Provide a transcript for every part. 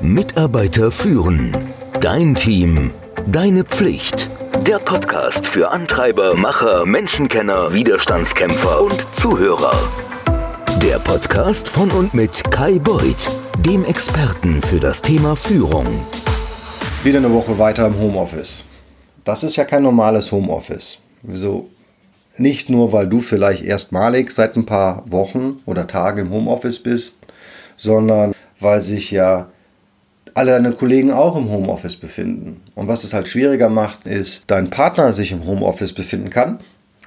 Mitarbeiter führen. Dein Team. Deine Pflicht. Der Podcast für Antreiber, Macher, Menschenkenner, Widerstandskämpfer und Zuhörer. Der Podcast von und mit Kai Beuth, dem Experten für das Thema Führung. Wieder eine Woche weiter im Homeoffice. Das ist ja kein normales Homeoffice. Wieso? Nicht nur, weil du vielleicht erstmalig seit ein paar Wochen oder Tagen im Homeoffice bist, sondern weil sich ja alle deine Kollegen auch im Homeoffice befinden. Und was es halt schwieriger macht, ist, dein Partner sich im Homeoffice befinden kann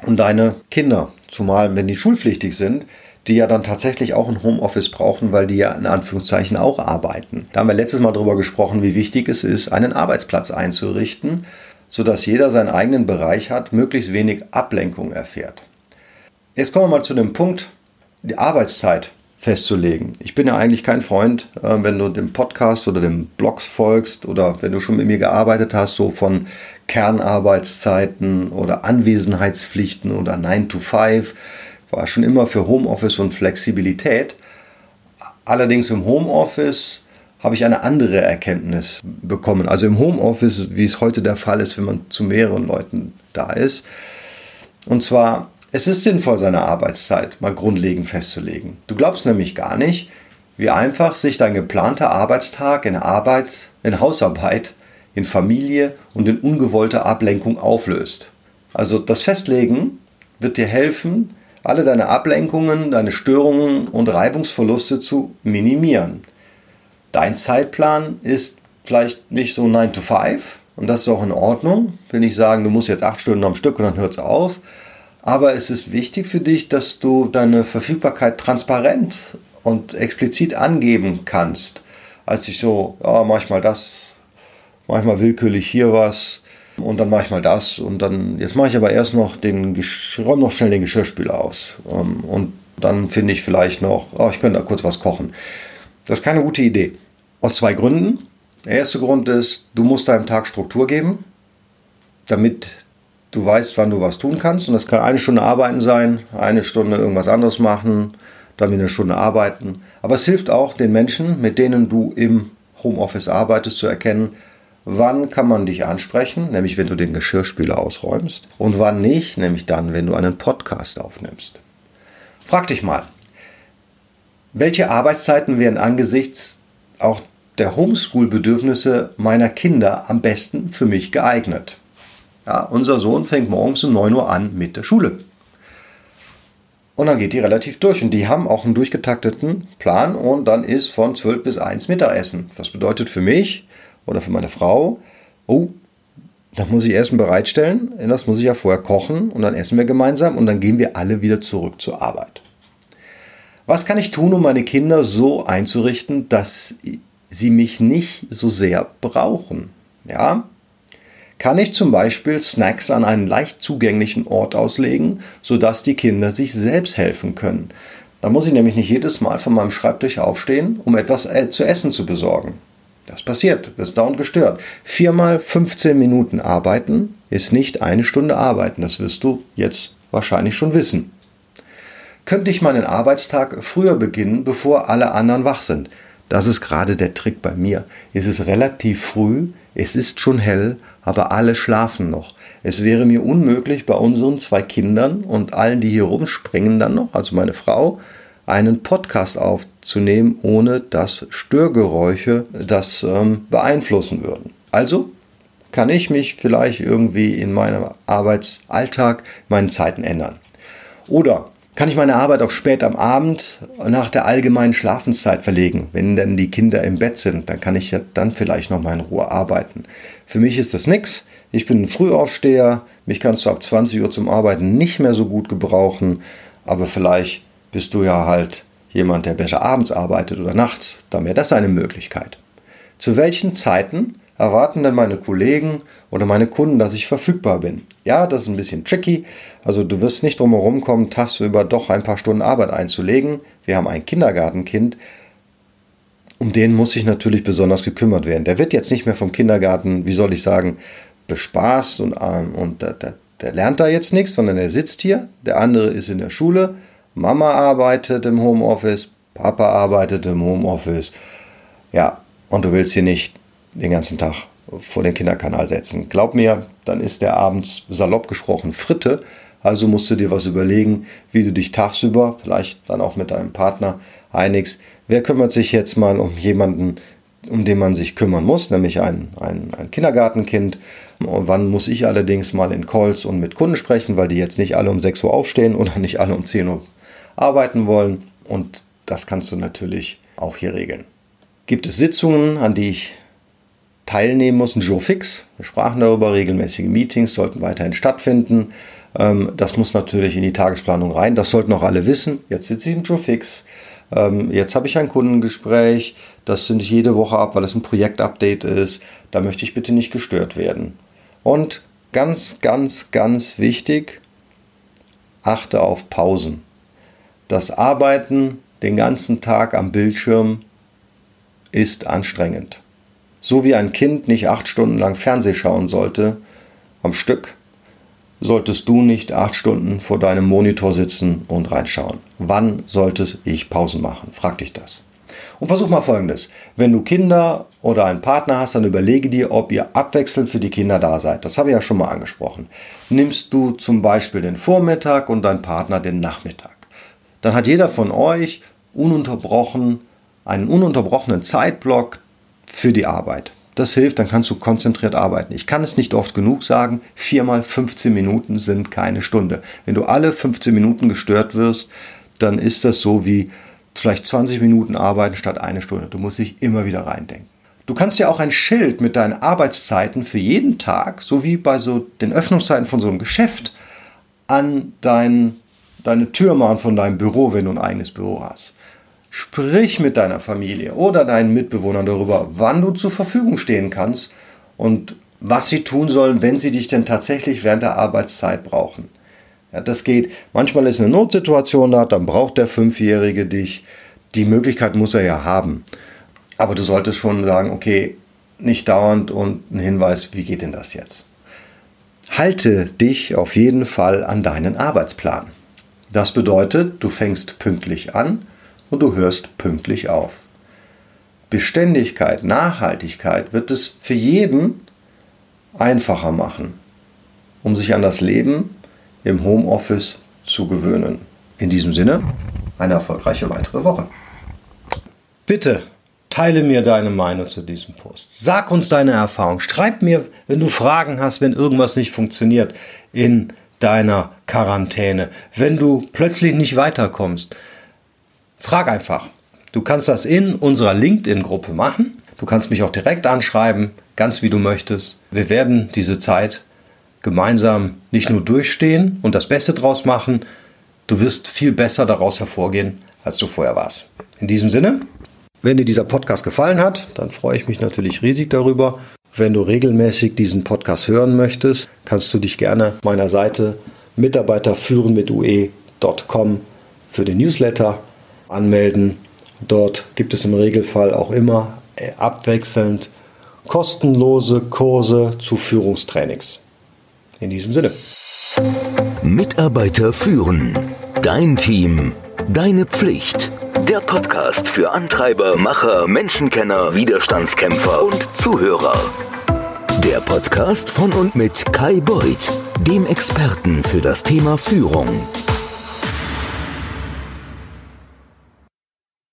und deine Kinder, zumal wenn die schulpflichtig sind, die ja dann tatsächlich auch ein Homeoffice brauchen, weil die ja in Anführungszeichen auch arbeiten. Da haben wir letztes Mal darüber gesprochen, wie wichtig es ist, einen Arbeitsplatz einzurichten, sodass jeder seinen eigenen Bereich hat, möglichst wenig Ablenkung erfährt. Jetzt kommen wir mal zu dem Punkt, die Arbeitszeit festzulegen. Ich bin ja eigentlich kein Freund, äh, wenn du dem Podcast oder dem Blogs folgst oder wenn du schon mit mir gearbeitet hast, so von Kernarbeitszeiten oder Anwesenheitspflichten oder 9 to 5. War schon immer für Homeoffice und Flexibilität. Allerdings im Homeoffice habe ich eine andere Erkenntnis bekommen. Also im Homeoffice, wie es heute der Fall ist, wenn man zu mehreren Leuten da ist. Und zwar es ist sinnvoll, seine Arbeitszeit mal grundlegend festzulegen. Du glaubst nämlich gar nicht, wie einfach sich dein geplanter Arbeitstag in Arbeit, in Hausarbeit, in Familie und in ungewollte Ablenkung auflöst. Also das Festlegen wird dir helfen, alle deine Ablenkungen, deine Störungen und Reibungsverluste zu minimieren. Dein Zeitplan ist vielleicht nicht so 9 to 5 und das ist auch in Ordnung. Will nicht sagen, du musst jetzt 8 Stunden am Stück und dann hört es auf. Aber es ist wichtig für dich, dass du deine Verfügbarkeit transparent und explizit angeben kannst. Als ich so, ja, manchmal das, manchmal willkürlich hier was und dann mache ich mal das und dann, jetzt mache ich aber erst noch den, räume noch schnell den Geschirrspüler aus ähm, und dann finde ich vielleicht noch, oh, ich könnte da kurz was kochen. Das ist keine gute Idee. Aus zwei Gründen. Der erste Grund ist, du musst deinem Tag Struktur geben, damit du weißt, wann du was tun kannst. Und das kann eine Stunde arbeiten sein, eine Stunde irgendwas anderes machen, dann wieder eine Stunde arbeiten. Aber es hilft auch den Menschen, mit denen du im Homeoffice arbeitest, zu erkennen, wann kann man dich ansprechen, nämlich wenn du den Geschirrspüler ausräumst, und wann nicht, nämlich dann, wenn du einen Podcast aufnimmst. Frag dich mal, welche Arbeitszeiten wären angesichts auch der Homeschool-Bedürfnisse meiner Kinder am besten für mich geeignet? Ja, unser Sohn fängt morgens um 9 Uhr an mit der Schule. Und dann geht die relativ durch. Und die haben auch einen durchgetakteten Plan und dann ist von 12 bis 1 Mittagessen. Das bedeutet für mich oder für meine Frau, oh, da muss ich Essen bereitstellen, das muss ich ja vorher kochen und dann essen wir gemeinsam und dann gehen wir alle wieder zurück zur Arbeit. Was kann ich tun, um meine Kinder so einzurichten, dass sie mich nicht so sehr brauchen? Ja, kann ich zum Beispiel Snacks an einen leicht zugänglichen Ort auslegen, sodass die Kinder sich selbst helfen können. Da muss ich nämlich nicht jedes Mal von meinem Schreibtisch aufstehen, um etwas äh, zu essen zu besorgen. Das passiert, wirst dauernd gestört. Viermal 15 Minuten arbeiten ist nicht eine Stunde arbeiten, das wirst du jetzt wahrscheinlich schon wissen. Könnte ich meinen Arbeitstag früher beginnen, bevor alle anderen wach sind? Das ist gerade der Trick bei mir. Es ist relativ früh, es ist schon hell, aber alle schlafen noch. Es wäre mir unmöglich, bei unseren zwei Kindern und allen, die hier rumspringen dann noch, also meine Frau, einen Podcast aufzunehmen, ohne dass Störgeräusche das ähm, beeinflussen würden. Also kann ich mich vielleicht irgendwie in meinem Arbeitsalltag, meinen Zeiten ändern. Oder kann ich meine Arbeit auf spät am Abend nach der allgemeinen Schlafenszeit verlegen. Wenn dann die Kinder im Bett sind, dann kann ich ja dann vielleicht noch mal in Ruhe arbeiten. Für mich ist das nichts. Ich bin ein Frühaufsteher. Mich kannst du ab 20 Uhr zum Arbeiten nicht mehr so gut gebrauchen. Aber vielleicht bist du ja halt jemand, der besser abends arbeitet oder nachts. Dann wäre das eine Möglichkeit. Zu welchen Zeiten erwarten denn meine Kollegen oder meine Kunden, dass ich verfügbar bin? Ja, das ist ein bisschen tricky. Also du wirst nicht drum herum kommen, tagsüber doch ein paar Stunden Arbeit einzulegen. Wir haben ein Kindergartenkind. Um den muss sich natürlich besonders gekümmert werden. Der wird jetzt nicht mehr vom Kindergarten, wie soll ich sagen, bespaßt und, ähm, und der, der, der lernt da jetzt nichts, sondern er sitzt hier. Der andere ist in der Schule. Mama arbeitet im Homeoffice, Papa arbeitet im Homeoffice. Ja, und du willst sie nicht den ganzen Tag vor den Kinderkanal setzen. Glaub mir, dann ist der abends salopp gesprochen Fritte. Also musst du dir was überlegen, wie du dich tagsüber, vielleicht dann auch mit deinem Partner, einigst. Wer kümmert sich jetzt mal um jemanden, um den man sich kümmern muss, nämlich ein, ein, ein Kindergartenkind. Und wann muss ich allerdings mal in Calls und mit Kunden sprechen, weil die jetzt nicht alle um 6 Uhr aufstehen oder nicht alle um 10 Uhr arbeiten wollen. Und das kannst du natürlich auch hier regeln. Gibt es Sitzungen, an die ich teilnehmen muss, ein Jour fix. Wir sprachen darüber, regelmäßige Meetings sollten weiterhin stattfinden. Ähm, das muss natürlich in die Tagesplanung rein. Das sollten auch alle wissen. Jetzt sitze ich im Jour fix. Ähm, jetzt habe ich ein Kundengespräch. Das sind jede Woche ab, weil es ein Projektupdate ist. Da möchte ich bitte nicht gestört werden. Und ganz, ganz, ganz wichtig, achte auf Pausen. Das Arbeiten den ganzen Tag am Bildschirm ist anstrengend. So wie ein Kind nicht acht Stunden lang Fernseh schauen sollte, am Stück, solltest du nicht acht Stunden vor deinem Monitor sitzen und reinschauen. Wann sollte ich Pausen machen? Frag dich das. Und versuch mal folgendes. Wenn du Kinder oder einen Partner hast, dann überlege dir, ob ihr abwechselnd für die Kinder da seid. Das habe ich ja schon mal angesprochen. Nimmst du zum Beispiel den Vormittag und dein Partner den Nachmittag. Dann hat jeder von euch ununterbrochen einen ununterbrochenen Zeitblock, für die Arbeit. Das hilft, dann kannst du konzentriert arbeiten. Ich kann es nicht oft genug sagen, viermal 15 Minuten sind keine Stunde. Wenn du alle 15 Minuten gestört wirst, dann ist das so wie vielleicht 20 Minuten arbeiten statt eine Stunde. Du musst dich immer wieder reindenken. Du kannst ja auch ein Schild mit deinen Arbeitszeiten für jeden Tag, so wie bei so den Öffnungszeiten von so einem Geschäft, an dein, deine Tür machen von deinem Büro, wenn du ein eigenes Büro hast. Sprich mit deiner Familie oder deinen Mitbewohnern darüber, wann du zur Verfügung stehen kannst und was sie tun sollen, wenn sie dich denn tatsächlich während der Arbeitszeit brauchen. Ja, das geht. Manchmal ist eine Notsituation da, dann braucht der Fünfjährige dich. Die Möglichkeit muss er ja haben. Aber du solltest schon sagen, okay, nicht dauernd und ein Hinweis, wie geht denn das jetzt? Halte dich auf jeden Fall an deinen Arbeitsplan. Das bedeutet, du fängst pünktlich an und du hörst pünktlich auf. Beständigkeit, Nachhaltigkeit wird es für jeden einfacher machen, um sich an das Leben im Homeoffice zu gewöhnen. In diesem Sinne, eine erfolgreiche weitere Woche. Bitte teile mir deine Meinung zu diesem Post. Sag uns deine Erfahrung. Schreib mir, wenn du Fragen hast, wenn irgendwas nicht funktioniert in deiner Quarantäne, wenn du plötzlich nicht weiterkommst. Frag einfach. Du kannst das in unserer LinkedIn-Gruppe machen. Du kannst mich auch direkt anschreiben, ganz wie du möchtest. Wir werden diese Zeit gemeinsam nicht nur durchstehen und das Beste draus machen, du wirst viel besser daraus hervorgehen, als du vorher warst. In diesem Sinne, wenn dir dieser Podcast gefallen hat, dann freue ich mich natürlich riesig darüber. Wenn du regelmäßig diesen Podcast hören möchtest, kannst du dich gerne meiner Seite mitarbeiterführen mit ue.com für den Newsletter anmelden. Dort gibt es im Regelfall auch immer äh, abwechselnd kostenlose Kurse zu Führungstrainings. In diesem Sinne. Mitarbeiter führen. Dein Team. Deine Pflicht. Der Podcast für Antreiber, Macher, Menschenkenner, Widerstandskämpfer und Zuhörer. Der Podcast von und mit Kai Beuth, dem Experten für das Thema Führung.